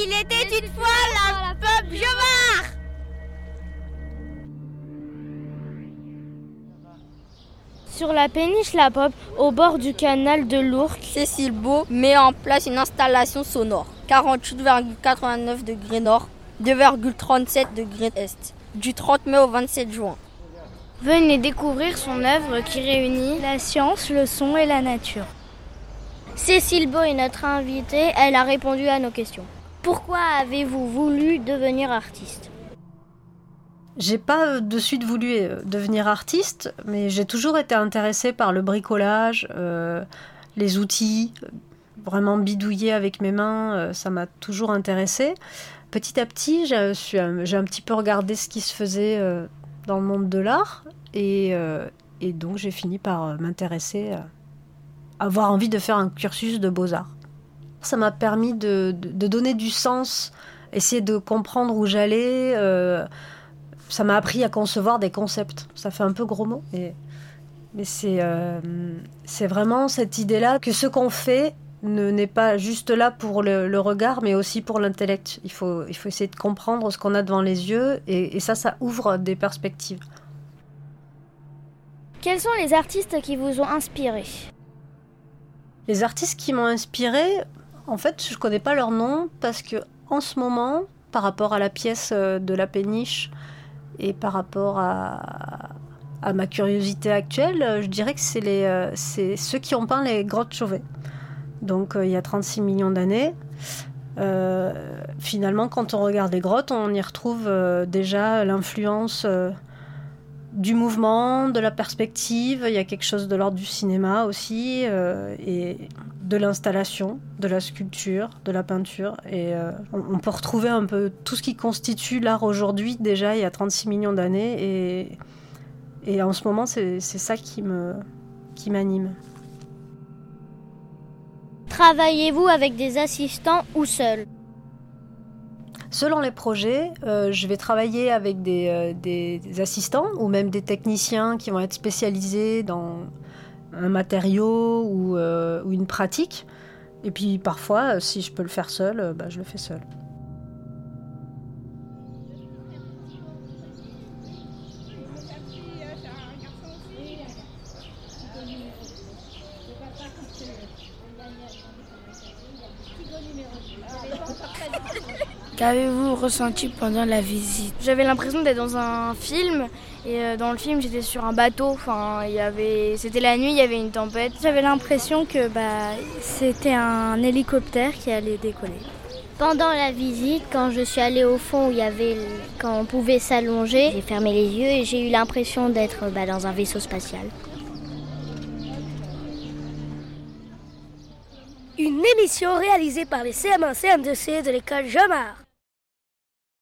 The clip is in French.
Il était une fois la peuple Sur la péniche La Pop, au bord du canal de l'Ourcq, Cécile Beau met en place une installation sonore. 48,89 degrés nord, 2,37 degrés est. Du 30 mai au 27 juin. Venez découvrir son œuvre qui réunit la science, le son et la nature. Cécile Beau est notre invitée, elle a répondu à nos questions. Pourquoi avez-vous voulu devenir artiste J'ai pas de suite voulu euh, devenir artiste, mais j'ai toujours été intéressée par le bricolage, euh, les outils, vraiment bidouiller avec mes mains, euh, ça m'a toujours intéressée. Petit à petit, j'ai un petit peu regardé ce qui se faisait dans le monde de l'art et, et donc j'ai fini par m'intéresser, avoir envie de faire un cursus de beaux-arts. Ça m'a permis de, de- de donner du sens, essayer de comprendre où j'allais. euh, ça m'a appris à concevoir des concepts. Ça fait un peu gros mot, mais, mais c'est euh, vraiment cette idée-là que ce qu'on fait ne n'est pas juste là pour le, le regard, mais aussi pour l'intellect. Il faut, il faut essayer de comprendre ce qu'on a devant les yeux, et, et ça, ça ouvre des perspectives. Quels sont les artistes qui vous ont inspiré? Les artistes qui m'ont inspiré, en fait, je connais pas leur nom parce que en ce moment, par rapport à la pièce euh, de la péniche et par rapport à, ma curiosité actuelle, euh, je dirais que c'est euh, ceux qui ont peint les grottes Chauvet. Donc il y a 36 millions d'années. Finalement, quand on regarde les grottes, on y retrouve déjà l'influence du mouvement, de la perspective. Il y a quelque chose de l'ordre du cinéma aussi, et de l'installation, de la sculpture, de la peinture. Et euh, on, on peut retrouver un peu tout ce qui constitue l'art aujourd'hui, déjà il y a 36 millions d'années. Et, et en ce moment, c'est ça qui me qui m'anime. Travaillez-vous avec des assistants ou seul Selon les projets, euh, je vais travailler avec des, euh, des- des assistants ou même des techniciens qui vont être spécialisés dans un matériau ou, euh, ou une pratique. Et puis parfois, euh, si je peux le faire seul, euh, bah, je le fais seul. Qu'avez-vous ressenti pendant la visite? J'avais l'impression d'être dans un film et euh, dans le film j'étais sur un bateau. Enfin, il y avait, c'était la nuit, il y avait une tempête. J'avais l'impression que bah, c'était un hélicoptère qui allait décoller. Pendant la visite, quand je suis allée au fond où il y avait, quand on pouvait s'allonger, j'ai fermé les yeux et j'ai eu l'impression d'être bah, dans un vaisseau spatial. Une émission réalisée par les CM1 CM2C de l'école Jomard.